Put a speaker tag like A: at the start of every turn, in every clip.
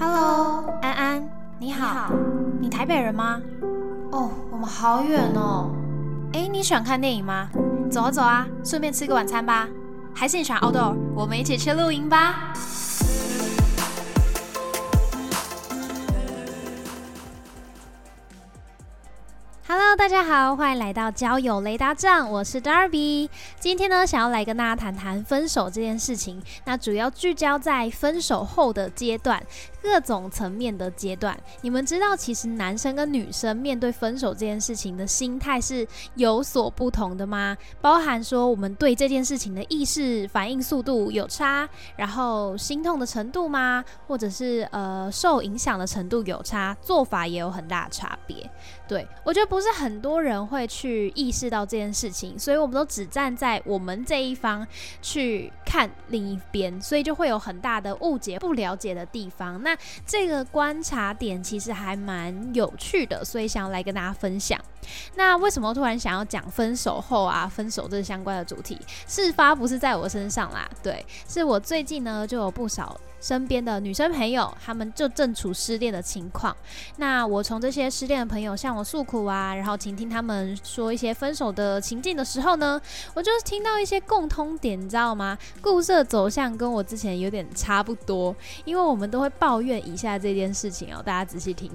A: Hello，
B: 安安，你好，
A: 好。
B: 你台北人吗？
A: 哦，我们好远哦。
B: 哎，你喜欢看电影吗？走啊走啊，顺便吃个晚餐吧。还是你喜欢 outdoor？我们一起去露营吧。Hello，大家好，欢迎来到交友雷达站，我是 Darby。今天呢，想要来跟大家谈谈分手这件事情，那主要聚焦在分手后的阶段。各种层面的阶段，你们知道，其实男生跟女生面对分手这件事情的心态是有所不同的吗？包含说我们对这件事情的意识、反应速度有差，然后心痛的程度吗？或者是呃受影响的程度有差，做法也有很大的差别。对我觉得不是很多人会去意识到这件事情，所以我们都只站在我们这一方去看另一边，所以就会有很大的误解、不了解的地方。那这个观察点其实还蛮有趣的，所以想要来跟大家分享。那为什么突然想要讲分手后啊，分手这相关的主题？事发不是在我身上啦，对，是我最近呢就有不少身边的女生朋友，她们就正处失恋的情况。那我从这些失恋的朋友向我诉苦啊，然后倾听他们说一些分手的情境的时候呢，我就听到一些共通点，你知道吗？故事的走向跟我之前有点差不多，因为我们都会抱怨以下这件事情哦，大家仔细听。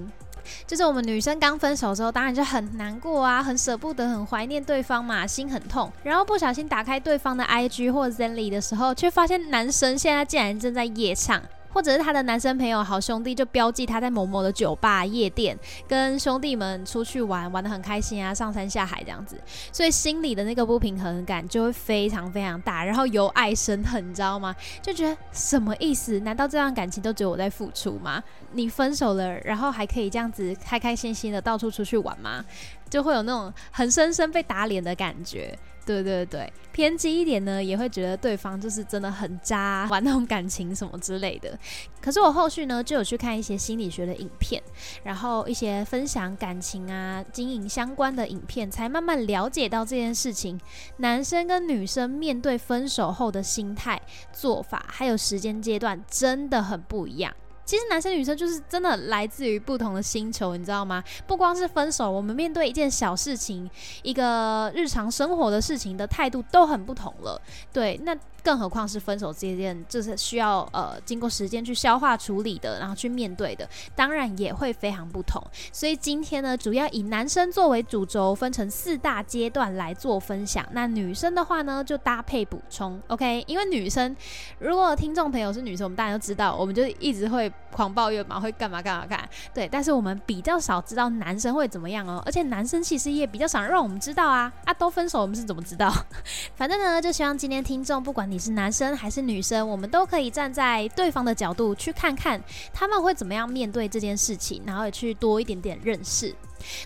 B: 就是我们女生刚分手之后，当然就很难过啊，很舍不得，很怀念对方嘛，心很痛。然后不小心打开对方的 IG 或 Zenly 的时候，却发现男生现在竟然正在夜唱。或者是他的男生朋友、好兄弟就标记他在某某的酒吧、夜店，跟兄弟们出去玩，玩的很开心啊，上山下海这样子，所以心里的那个不平衡感就会非常非常大，然后由爱生恨，你知道吗？就觉得什么意思？难道这段感情都只有我在付出吗？你分手了，然后还可以这样子开开心心的到处出去玩吗？就会有那种很深深被打脸的感觉。对对对，偏激一点呢，也会觉得对方就是真的很渣，玩弄感情什么之类的。可是我后续呢，就有去看一些心理学的影片，然后一些分享感情啊、经营相关的影片，才慢慢了解到这件事情。男生跟女生面对分手后的心态、做法，还有时间阶段，真的很不一样。其实男生女生就是真的来自于不同的星球，你知道吗？不光是分手，我们面对一件小事情、一个日常生活的事情的态度都很不同了。对，那。更何况是分手这件，就是需要呃经过时间去消化处理的，然后去面对的，当然也会非常不同。所以今天呢，主要以男生作为主轴，分成四大阶段来做分享。那女生的话呢，就搭配补充，OK？因为女生如果听众朋友是女生，我们大家都知道，我们就一直会狂抱怨嘛，会干嘛干嘛干。对，但是我们比较少知道男生会怎么样哦，而且男生其实也比较少让我们知道啊啊，都分手我们是怎么知道？反正呢，就希望今天听众不管你。你是男生还是女生，我们都可以站在对方的角度去看看他们会怎么样面对这件事情，然后也去多一点点认识。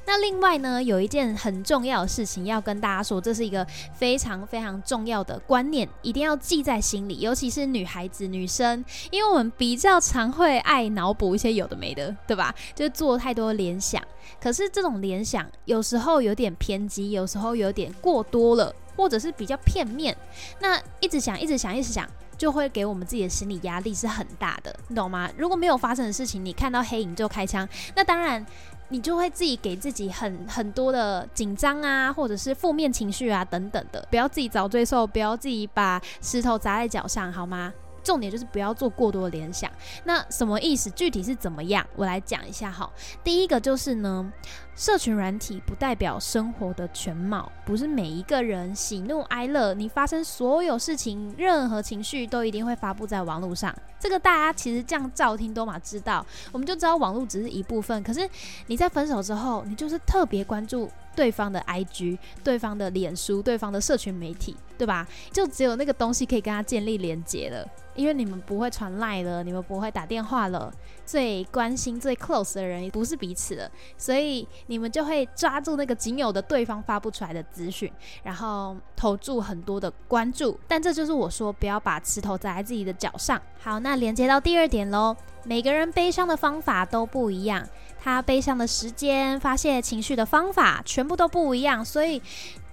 B: 那另外呢，有一件很重要的事情要跟大家说，这是一个非常非常重要的观念，一定要记在心里，尤其是女孩子、女生，因为我们比较常会爱脑补一些有的没的，对吧？就做太多联想，可是这种联想有时候有点偏激，有时候有点过多了。或者是比较片面，那一直想，一直想，一直想，就会给我们自己的心理压力是很大的，你懂吗？如果没有发生的事情，你看到黑影就开枪，那当然你就会自己给自己很很多的紧张啊，或者是负面情绪啊等等的，不要自己找罪受，不要自己把石头砸在脚上，好吗？重点就是不要做过多的联想。那什么意思？具体是怎么样？我来讲一下哈。第一个就是呢，社群软体不代表生活的全貌，不是每一个人喜怒哀乐，你发生所有事情，任何情绪都一定会发布在网络上。这个大家其实这样照听都嘛知道，我们就知道网络只是一部分。可是你在分手之后，你就是特别关注对方的 IG、对方的脸书、对方的社群媒体，对吧？就只有那个东西可以跟他建立连接了。因为你们不会传赖了，你们不会打电话了，最关心、最 close 的人不是彼此了，所以你们就会抓住那个仅有的对方发不出来的资讯，然后投注很多的关注。但这就是我说不要把石头砸在自己的脚上。好，那连接到第二点喽，每个人悲伤的方法都不一样，他悲伤的时间、发泄情绪的方法全部都不一样，所以，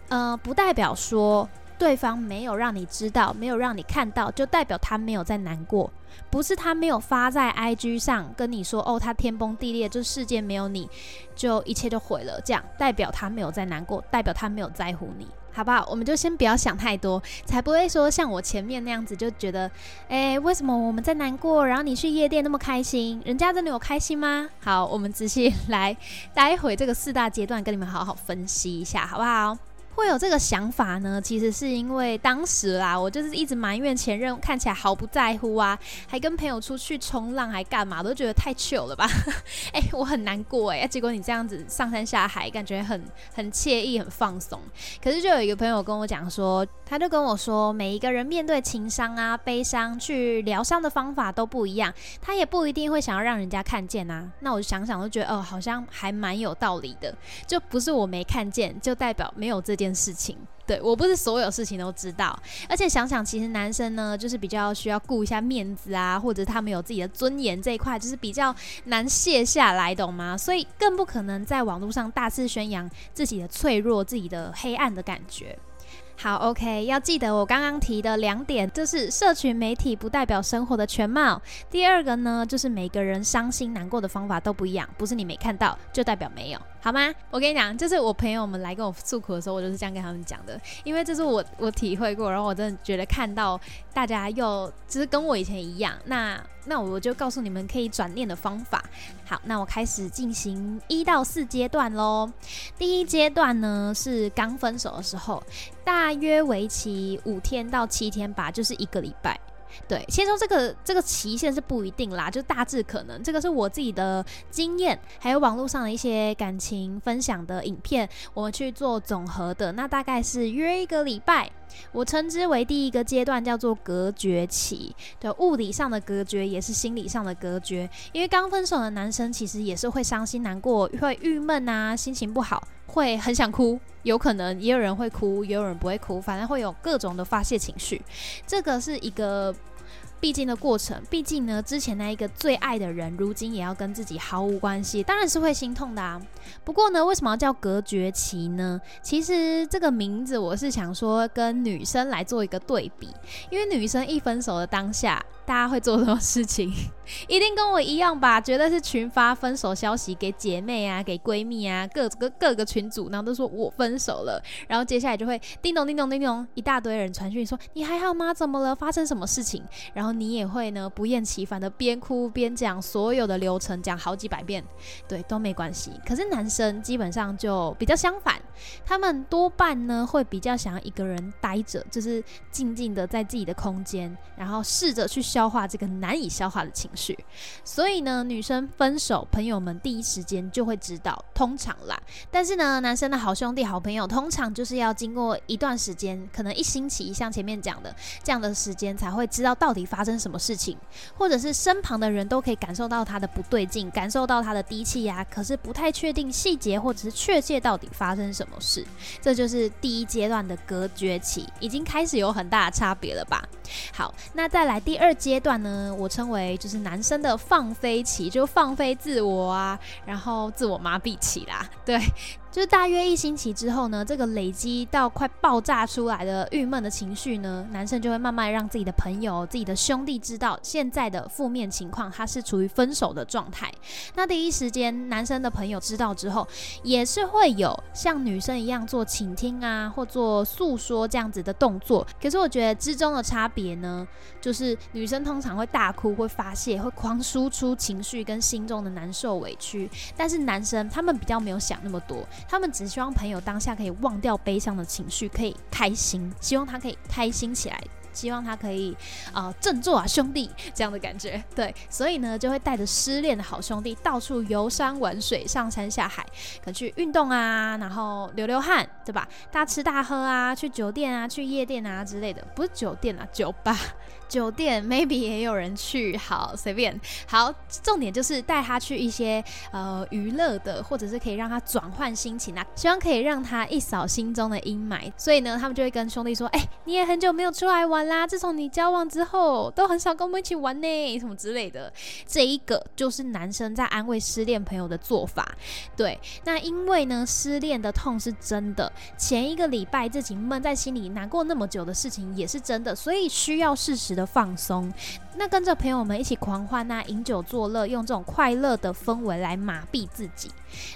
B: 呃，不代表说。对方没有让你知道，没有让你看到，就代表他没有在难过。不是他没有发在 IG 上跟你说，哦，他天崩地裂，这世界没有你就一切就毁了，这样代表他没有在难过，代表他没有在乎你。好不好？我们就先不要想太多，才不会说像我前面那样子，就觉得，哎，为什么我们在难过，然后你去夜店那么开心，人家真的有开心吗？好，我们仔细来，待会这个四大阶段跟你们好好分析一下，好不好？会有这个想法呢，其实是因为当时啦，我就是一直埋怨前任看起来毫不在乎啊，还跟朋友出去冲浪，还干嘛，都觉得太糗了吧？哎，我很难过哎，结果你这样子上山下海，感觉很很惬意，很放松。可是就有一个朋友跟我讲说，他就跟我说，每一个人面对情伤啊、悲伤去疗伤的方法都不一样，他也不一定会想要让人家看见啊。那我就想想，都觉得哦，好像还蛮有道理的，就不是我没看见，就代表没有这件。件事情，对我不是所有事情都知道，而且想想，其实男生呢，就是比较需要顾一下面子啊，或者他们有自己的尊严这一块，就是比较难卸下来，懂吗？所以更不可能在网络上大肆宣扬自己的脆弱、自己的黑暗的感觉。好，OK，要记得我刚刚提的两点，就是社群媒体不代表生活的全貌。第二个呢，就是每个人伤心难过的方法都不一样，不是你没看到就代表没有。好吗？我跟你讲，就是我朋友们来跟我诉苦的时候，我就是这样跟他们讲的。因为这是我我体会过，然后我真的觉得看到大家又就是跟我以前一样，那那我就告诉你们可以转念的方法。好，那我开始进行一到四阶段喽。第一阶段呢是刚分手的时候，大约为期五天到七天吧，就是一个礼拜。对，先说这个这个期限是不一定啦，就大致可能，这个是我自己的经验，还有网络上的一些感情分享的影片，我们去做总和的。那大概是约一个礼拜，我称之为第一个阶段，叫做隔绝期。对，物理上的隔绝也是心理上的隔绝，因为刚分手的男生其实也是会伤心难过，会郁闷啊，心情不好，会很想哭。有可能也有人会哭，也有人不会哭，反正会有各种的发泄情绪。这个是一个必经的过程。毕竟呢，之前那一个最爱的人，如今也要跟自己毫无关系，当然是会心痛的啊。不过呢，为什么要叫隔绝期呢？其实这个名字我是想说跟女生来做一个对比，因为女生一分手的当下。大家会做什么事情？一定跟我一样吧？觉得是群发分手消息给姐妹啊，给闺蜜啊，各个各个群组，然后都说我分手了。然后接下来就会叮咚叮咚叮咚，一大堆人传讯说你还好吗？怎么了？发生什么事情？然后你也会呢不厌其烦的边哭边讲所有的流程，讲好几百遍，对，都没关系。可是男生基本上就比较相反，他们多半呢会比较想要一个人待着，就是静静的在自己的空间，然后试着去。消化这个难以消化的情绪，所以呢，女生分手，朋友们第一时间就会知道，通常啦。但是呢，男生的好兄弟、好朋友，通常就是要经过一段时间，可能一星期，像前面讲的这样的时间，才会知道到底发生什么事情，或者是身旁的人都可以感受到他的不对劲，感受到他的低气压，可是不太确定细节或者是确切到底发生什么事。这就是第一阶段的隔绝期，已经开始有很大的差别了吧？好，那再来第二。阶段呢，我称为就是男生的放飞期，就放飞自我啊，然后自我麻痹期啦，对。就是大约一星期之后呢，这个累积到快爆炸出来的郁闷的情绪呢，男生就会慢慢让自己的朋友、自己的兄弟知道现在的负面情况，他是处于分手的状态。那第一时间，男生的朋友知道之后，也是会有像女生一样做倾听啊，或做诉说这样子的动作。可是我觉得之中的差别呢，就是女生通常会大哭、会发泄、会狂输出情绪跟心中的难受委屈，但是男生他们比较没有想那么多。他们只希望朋友当下可以忘掉悲伤的情绪，可以开心，希望他可以开心起来，希望他可以啊振作啊兄弟这样的感觉。对，所以呢就会带着失恋的好兄弟到处游山玩水，上山下海，可去运动啊，然后流流汗，对吧？大吃大喝啊，去酒店啊，去夜店啊之类的，不是酒店啊，酒吧。酒店 maybe 也有人去，好随便。好，重点就是带他去一些呃娱乐的，或者是可以让他转换心情啊，希望可以让他一扫心中的阴霾。所以呢，他们就会跟兄弟说：“哎，你也很久没有出来玩啦，自从你交往之后，都很少跟我们一起玩呢，什么之类的。”这一个就是男生在安慰失恋朋友的做法。对，那因为呢，失恋的痛是真的，前一个礼拜自己闷在心里难过那么久的事情也是真的，所以需要适时的。放松，那跟着朋友们一起狂欢呐，饮酒作乐，用这种快乐的氛围来麻痹自己。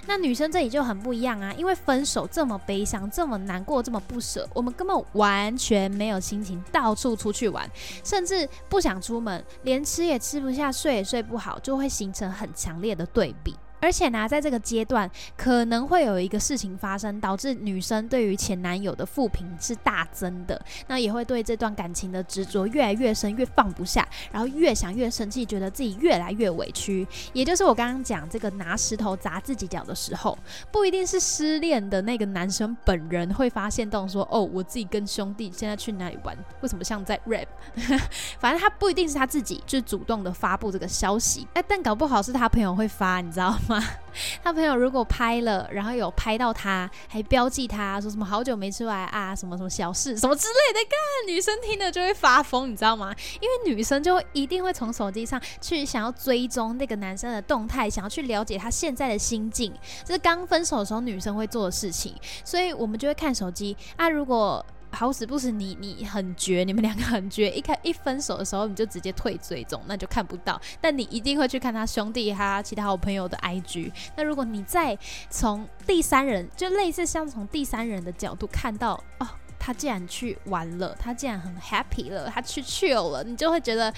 B: 那女生这里就很不一样啊，因为分手这么悲伤，这么难过，这么不舍，我们根本完全没有心情到处出去玩，甚至不想出门，连吃也吃不下，睡也睡不好，就会形成很强烈的对比。而且呢，在这个阶段可能会有一个事情发生，导致女生对于前男友的负评是大增的，那也会对这段感情的执着越来越深，越放不下，然后越想越生气，觉得自己越来越委屈。也就是我刚刚讲这个拿石头砸自己脚的时候，不一定是失恋的那个男生本人会发现动说：“哦，我自己跟兄弟现在去哪里玩？为什么像在 rap？” 反正他不一定是他自己就主动的发布这个消息，哎，但搞不好是他朋友会发，你知道？他朋友如果拍了，然后有拍到他，还标记他说什么好久没出来啊，什么什么小事什么之类的，干女生听了就会发疯，你知道吗？因为女生就一定会从手机上去想要追踪那个男生的动态，想要去了解他现在的心境，这是刚分手的时候女生会做的事情，所以我们就会看手机啊，如果。好死不死，你你很绝，你们两个很绝。一开一分手的时候，你就直接退追踪，那就看不到。但你一定会去看他兄弟他其他好朋友的 IG。那如果你再从第三人，就类似像从第三人的角度看到哦。他竟然去玩了，他竟然很 happy 了，他去 chill 了，你就会觉得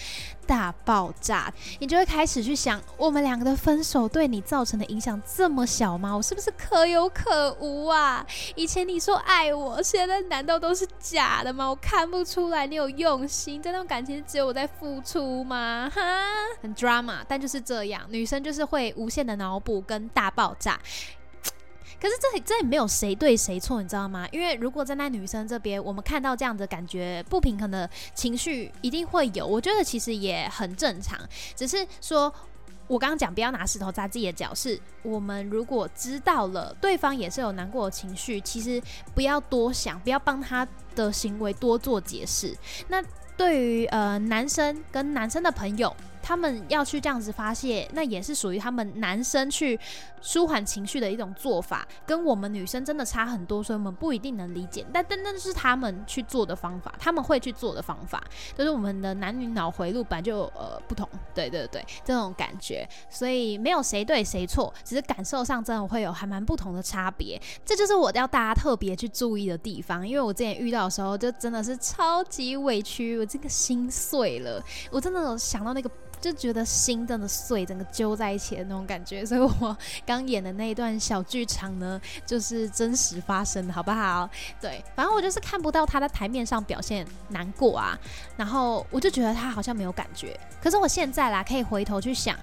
B: 大爆炸，你就会开始去想，我们两个的分手对你造成的影响这么小吗？我是不是可有可无啊？以前你说爱我，现在难道都是假的吗？我看不出来你有用心，这段感情只有我在付出吗？哈，很 drama，但就是这样，女生就是会无限的脑补跟大爆炸。可是这里这里没有谁对谁错，你知道吗？因为如果站在女生这边，我们看到这样的感觉不平衡的情绪，一定会有。我觉得其实也很正常，只是说我刚刚讲不要拿石头砸自己的脚，是我们如果知道了对方也是有难过的情绪，其实不要多想，不要帮他的行为多做解释。那对于呃男生跟男生的朋友。他们要去这样子发泄，那也是属于他们男生去舒缓情绪的一种做法，跟我们女生真的差很多，所以我们不一定能理解。但但那是他们去做的方法，他们会去做的方法，就是我们的男女脑回路本来就呃不同，对对对，这种感觉，所以没有谁对谁错，只是感受上真的会有还蛮不同的差别。这就是我要大家特别去注意的地方，因为我之前遇到的时候，就真的是超级委屈，我这个心碎了，我真的想到那个。就觉得心真的碎，整个揪在一起的那种感觉，所以我刚演的那一段小剧场呢，就是真实发生的，好不好？对，反正我就是看不到他在台面上表现难过啊，然后我就觉得他好像没有感觉。可是我现在啦，可以回头去想，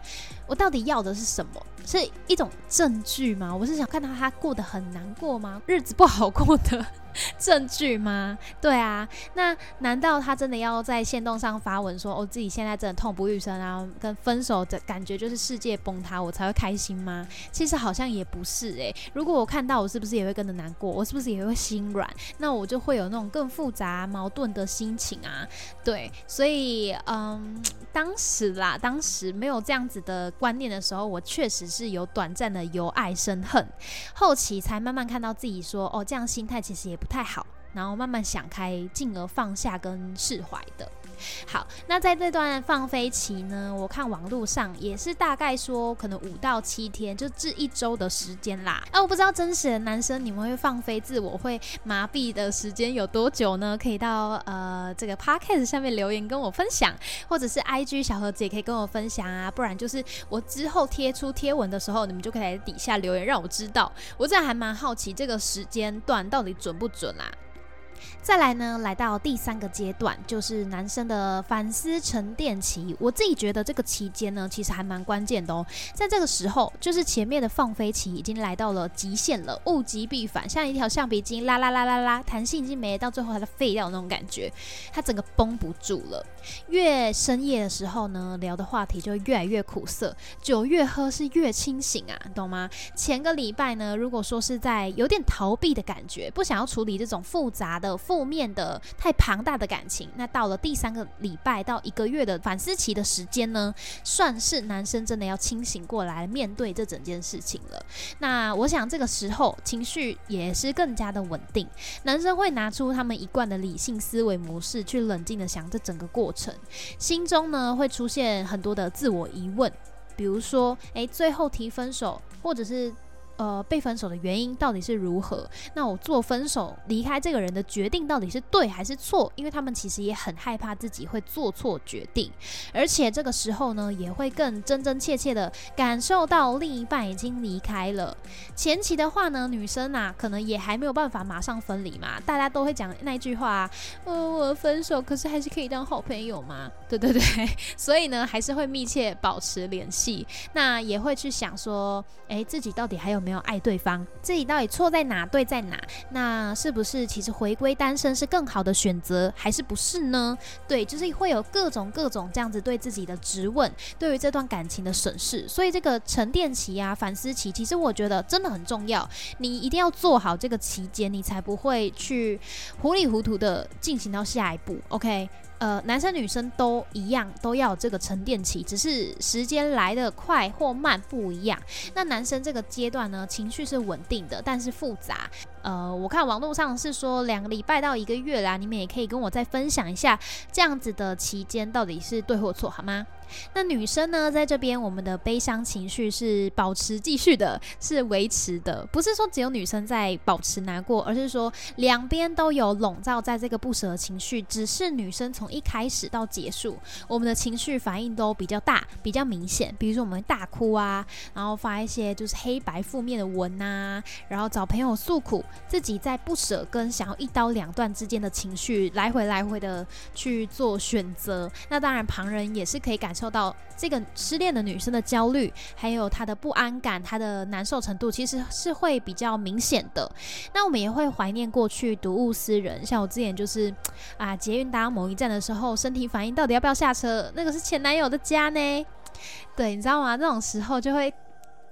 B: 我到底要的是什么？是一种证据吗？我是想看到他过得很难过吗？日子不好过的。证据吗？对啊，那难道他真的要在线动上发文说，哦，自己现在真的痛不欲生啊，跟分手的感觉就是世界崩塌，我才会开心吗？其实好像也不是诶。如果我看到，我是不是也会跟着难过？我是不是也会心软？那我就会有那种更复杂矛盾的心情啊。对，所以嗯，当时啦，当时没有这样子的观念的时候，我确实是有短暂的由爱生恨，后期才慢慢看到自己说，哦，这样心态其实也不。太好，然后慢慢想开，进而放下跟释怀的。好，那在这段放飞期呢，我看网络上也是大概说，可能五到七天，就至一周的时间啦。哎，我不知道真实的男生你们会放飞自我会麻痹的时间有多久呢？可以到呃这个 podcast 下面留言跟我分享，或者是 IG 小盒子也可以跟我分享啊。不然就是我之后贴出贴文的时候，你们就可以在底下留言让我知道。我这还蛮好奇这个时间段到底准不准啦。再来呢，来到第三个阶段，就是男生的反思沉淀期。我自己觉得这个期间呢，其实还蛮关键的哦。在这个时候，就是前面的放飞期已经来到了极限了，物极必反，像一条橡皮筋，啦啦啦啦啦，弹性已经没，到最后它就废掉那种感觉，它整个绷不住了。越深夜的时候呢，聊的话题就越来越苦涩，酒越喝是越清醒啊，懂吗？前个礼拜呢，如果说是在有点逃避的感觉，不想要处理这种复杂的负。负面的太庞大的感情，那到了第三个礼拜到一个月的反思期的时间呢，算是男生真的要清醒过来面对这整件事情了。那我想这个时候情绪也是更加的稳定，男生会拿出他们一贯的理性思维模式去冷静的想这整个过程，心中呢会出现很多的自我疑问，比如说，诶，最后提分手，或者是。呃，被分手的原因到底是如何？那我做分手离开这个人的决定到底是对还是错？因为他们其实也很害怕自己会做错决定，而且这个时候呢，也会更真真切切的感受到另一半已经离开了。前期的话呢，女生啊，可能也还没有办法马上分离嘛，大家都会讲那句话：，呃，我分手，可是还是可以当好朋友嘛？对对对，所以呢，还是会密切保持联系，那也会去想说，哎，自己到底还有没？没有爱对方，自己到底错在哪，对在哪？那是不是其实回归单身是更好的选择，还是不是呢？对，就是会有各种各种这样子对自己的质问，对于这段感情的审视。所以这个沉淀期啊、反思期，其实我觉得真的很重要。你一定要做好这个期间，你才不会去糊里糊涂的进行到下一步。OK。呃，男生女生都一样，都要这个沉淀期，只是时间来的快或慢不一样。那男生这个阶段呢，情绪是稳定的，但是复杂。呃，我看网络上是说两个礼拜到一个月啦，你们也可以跟我再分享一下这样子的期间到底是对或错，好吗？那女生呢，在这边我们的悲伤情绪是保持继续的，是维持的，不是说只有女生在保持难过，而是说两边都有笼罩在这个不舍的情绪，只是女生从一开始到结束，我们的情绪反应都比较大，比较明显，比如说我们大哭啊，然后发一些就是黑白负面的文啊，然后找朋友诉苦，自己在不舍跟想要一刀两断之间的情绪来回来回的去做选择，那当然旁人也是可以感。受到这个失恋的女生的焦虑，还有她的不安感，她的难受程度，其实是会比较明显的。那我们也会怀念过去，睹物思人。像我之前就是啊，捷运搭某一站的时候，身体反应到底要不要下车？那个是前男友的家呢？对，你知道吗？那种时候就会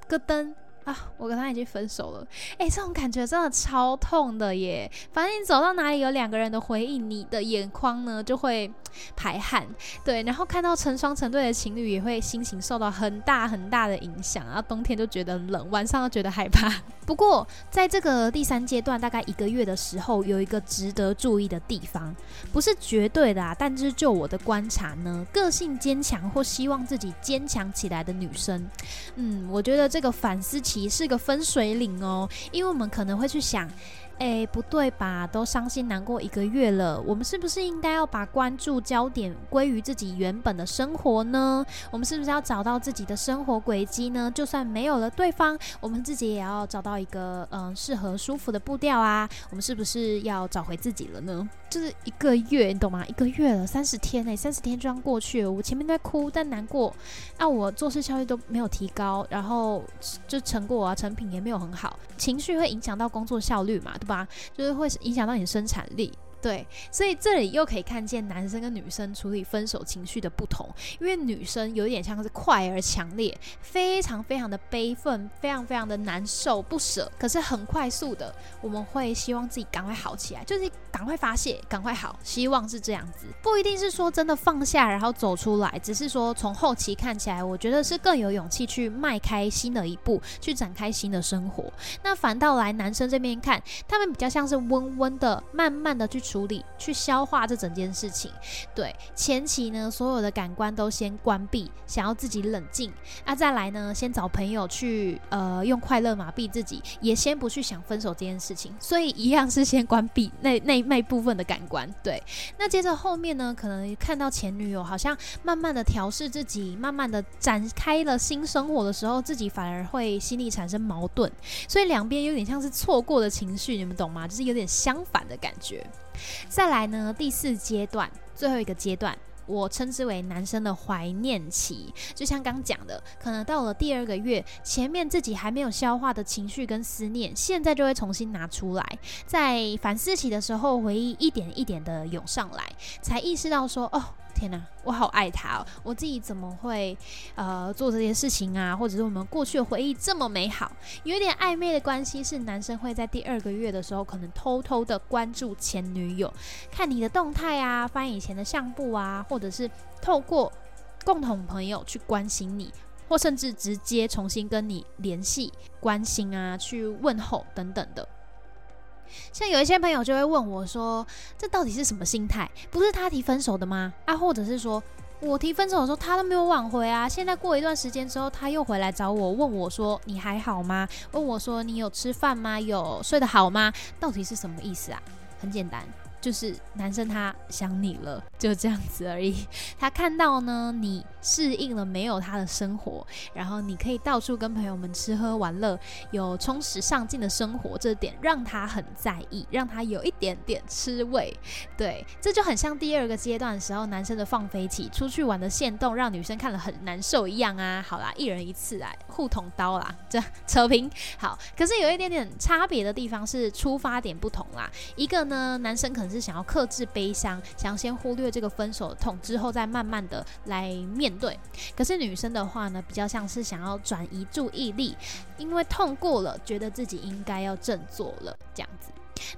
B: 咯噔。啊，我跟他已经分手了，哎，这种感觉真的超痛的耶！反正你走到哪里有两个人的回忆，你的眼眶呢就会排汗，对，然后看到成双成对的情侣也会心情受到很大很大的影响，然后冬天就觉得冷，晚上又觉得害怕。不过在这个第三阶段，大概一个月的时候，有一个值得注意的地方，不是绝对的啊，但是就我的观察呢，个性坚强或希望自己坚强起来的女生，嗯，我觉得这个反思。是个分水岭哦，因为我们可能会去想。哎，不对吧？都伤心难过一个月了，我们是不是应该要把关注焦点归于自己原本的生活呢？我们是不是要找到自己的生活轨迹呢？就算没有了对方，我们自己也要找到一个嗯适合舒服的步调啊。我们是不是要找回自己了呢？就是一个月，你懂吗？一个月了，三十天哎，三十天就这样过去了。我前面在哭，但难过，那我做事效率都没有提高，然后就成果啊成品也没有很好，情绪会影响到工作效率嘛？吧，就是会影响到你生产力。对，所以这里又可以看见男生跟女生处理分手情绪的不同，因为女生有点像是快而强烈，非常非常的悲愤，非常非常的难受不舍，可是很快速的，我们会希望自己赶快好起来，就是赶快发泄，赶快好，希望是这样子，不一定是说真的放下然后走出来，只是说从后期看起来，我觉得是更有勇气去迈开新的一步，去展开新的生活。那反倒来男生这边看，他们比较像是温温的，慢慢的去。处理去消化这整件事情，对前期呢，所有的感官都先关闭，想要自己冷静，那再来呢，先找朋友去呃用快乐麻痹自己，也先不去想分手这件事情，所以一样是先关闭那那那部分的感官，对。那接着后面呢，可能看到前女友好像慢慢的调试自己，慢慢的展开了新生活的时候，自己反而会心里产生矛盾，所以两边有点像是错过的情绪，你们懂吗？就是有点相反的感觉。再来呢，第四阶段，最后一个阶段。我称之为男生的怀念期，就像刚讲的，可能到了第二个月，前面自己还没有消化的情绪跟思念，现在就会重新拿出来，在反思起的时候，回忆一点一点的涌上来，才意识到说，哦。天哪，我好爱他哦！我自己怎么会呃做这些事情啊？或者是我们过去的回忆这么美好，有点暧昧的关系，是男生会在第二个月的时候，可能偷偷的关注前女友，看你的动态啊，翻以前的相簿啊，或者是透过共同朋友去关心你，或甚至直接重新跟你联系、关心啊，去问候等等的。像有一些朋友就会问我说：“这到底是什么心态？不是他提分手的吗？啊，或者是说我提分手的时候他都没有挽回啊？现在过一段时间之后他又回来找我，问我说你还好吗？问我说你有吃饭吗？有睡得好吗？到底是什么意思啊？很简单。”就是男生他想你了，就这样子而已。他看到呢，你适应了没有他的生活，然后你可以到处跟朋友们吃喝玩乐，有充实上进的生活，这点让他很在意，让他有一点点吃味。对，这就很像第二个阶段的时候，男生的放飞起出去玩的线动，让女生看了很难受一样啊。好啦，一人一次啊，互捅刀啦，这扯平。好，可是有一点点差别的地方是出发点不同啦。一个呢，男生可能。是是想要克制悲伤，想要先忽略这个分手的痛，之后再慢慢的来面对。可是女生的话呢，比较像是想要转移注意力，因为痛过了，觉得自己应该要振作了，这样子。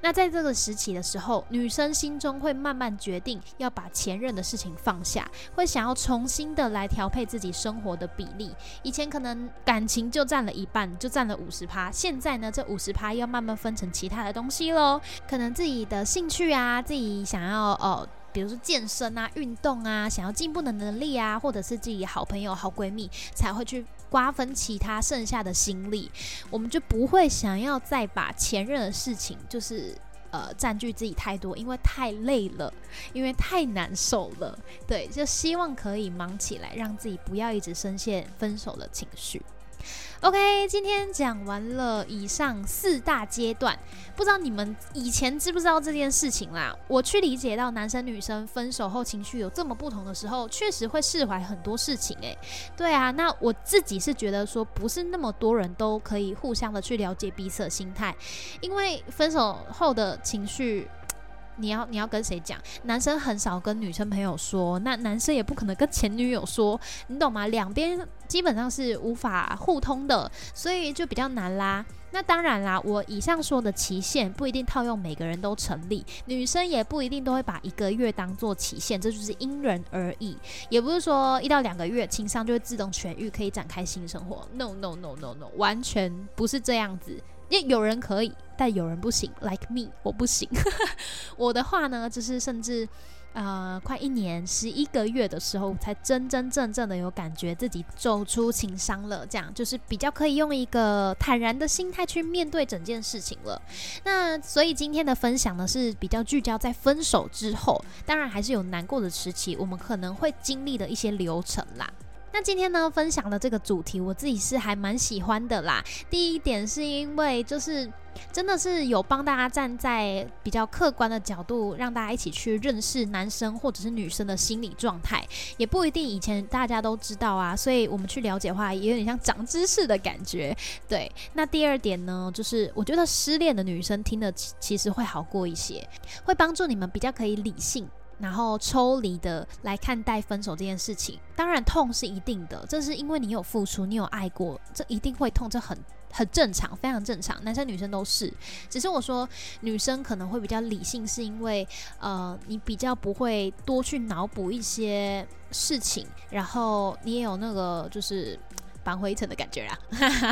B: 那在这个时期的时候，女生心中会慢慢决定要把前任的事情放下，会想要重新的来调配自己生活的比例。以前可能感情就占了一半，就占了五十趴，现在呢，这五十趴要慢慢分成其他的东西喽。可能自己的兴趣啊，自己想要哦。比如说健身啊、运动啊，想要进步的能力啊，或者是自己好朋友、好闺蜜才会去瓜分其他剩下的心力，我们就不会想要再把前任的事情就是呃占据自己太多，因为太累了，因为太难受了。对，就希望可以忙起来，让自己不要一直深陷分手的情绪。OK，今天讲完了以上四大阶段，不知道你们以前知不知道这件事情啦？我去理解到男生女生分手后情绪有这么不同的时候，确实会释怀很多事情。诶，对啊，那我自己是觉得说，不是那么多人都可以互相的去了解彼此的心态，因为分手后的情绪。你要你要跟谁讲？男生很少跟女生朋友说，那男生也不可能跟前女友说，你懂吗？两边基本上是无法互通的，所以就比较难啦。那当然啦，我以上说的期限不一定套用每个人都成立，女生也不一定都会把一个月当做期限，这就是因人而异。也不是说一到两个月情商就会自动痊愈，可以展开新生活。No no no no no，完全不是这样子。因为有人可以，但有人不行，like me，我不行。我的话呢，就是甚至呃，快一年十一个月的时候，才真真正正的有感觉自己走出情伤了。这样就是比较可以用一个坦然的心态去面对整件事情了。那所以今天的分享呢，是比较聚焦在分手之后，当然还是有难过的时期，我们可能会经历的一些流程啦。那今天呢，分享的这个主题，我自己是还蛮喜欢的啦。第一点是因为就是真的是有帮大家站在比较客观的角度，让大家一起去认识男生或者是女生的心理状态，也不一定以前大家都知道啊。所以我们去了解的话，也有点像长知识的感觉。对，那第二点呢，就是我觉得失恋的女生听的其实会好过一些，会帮助你们比较可以理性。然后抽离的来看待分手这件事情，当然痛是一定的，这是因为你有付出，你有爱过，这一定会痛，这很很正常，非常正常，男生女生都是。只是我说女生可能会比较理性，是因为呃，你比较不会多去脑补一些事情，然后你也有那个就是。返回程的感觉啊，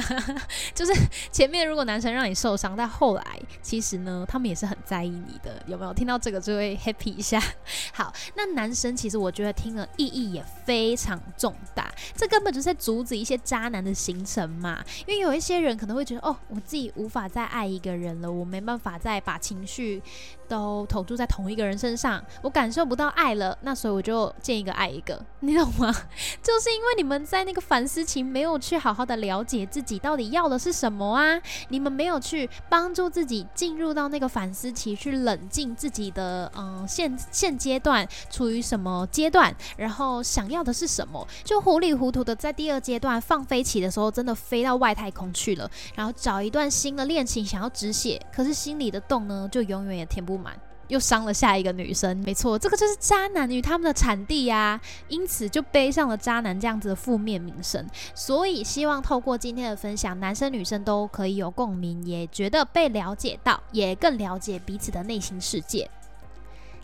B: 就是前面如果男生让你受伤，但后来其实呢，他们也是很在意你的，有没有？听到这个就会 happy 一下。好，那男生其实我觉得听了意义也非常重大，这根本就是在阻止一些渣男的形成嘛。因为有一些人可能会觉得，哦，我自己无法再爱一个人了，我没办法再把情绪都投注在同一个人身上，我感受不到爱了，那所以我就见一个爱一个，你懂吗？就是因为你们在那个反思期没有。去好好的了解自己到底要的是什么啊？你们没有去帮助自己进入到那个反思期，去冷静自己的嗯现现阶段处于什么阶段，然后想要的是什么，就糊里糊涂的在第二阶段放飞起的时候，真的飞到外太空去了，然后找一段新的恋情想要止血，可是心里的洞呢，就永远也填不满。又伤了下一个女生，没错，这个就是渣男与他们的产地呀，因此就背上了渣男这样子的负面名声。所以希望透过今天的分享，男生女生都可以有共鸣，也觉得被了解到，也更了解彼此的内心世界。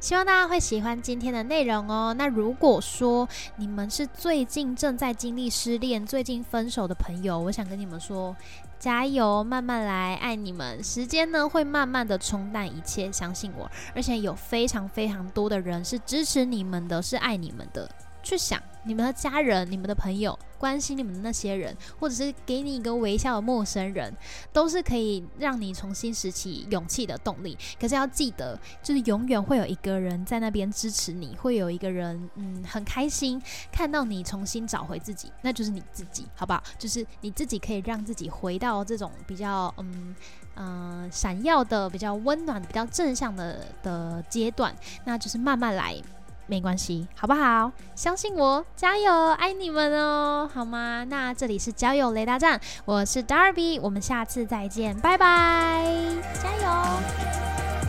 B: 希望大家会喜欢今天的内容哦。那如果说你们是最近正在经历失恋、最近分手的朋友，我想跟你们说，加油，慢慢来，爱你们。时间呢会慢慢的冲淡一切，相信我。而且有非常非常多的人是支持你们的，是爱你们的。去想你们的家人、你们的朋友。关心你们的那些人，或者是给你一个微笑的陌生人，都是可以让你重新拾起勇气的动力。可是要记得，就是永远会有一个人在那边支持你，会有一个人，嗯，很开心看到你重新找回自己，那就是你自己，好不好？就是你自己可以让自己回到这种比较，嗯嗯，闪耀的、比较温暖、比较正向的的阶段，那就是慢慢来。没关系，好不好？相信我，加油，爱你们哦，好吗？那这里是交友雷达站，我是 Darby，我们下次再见，拜拜，加油。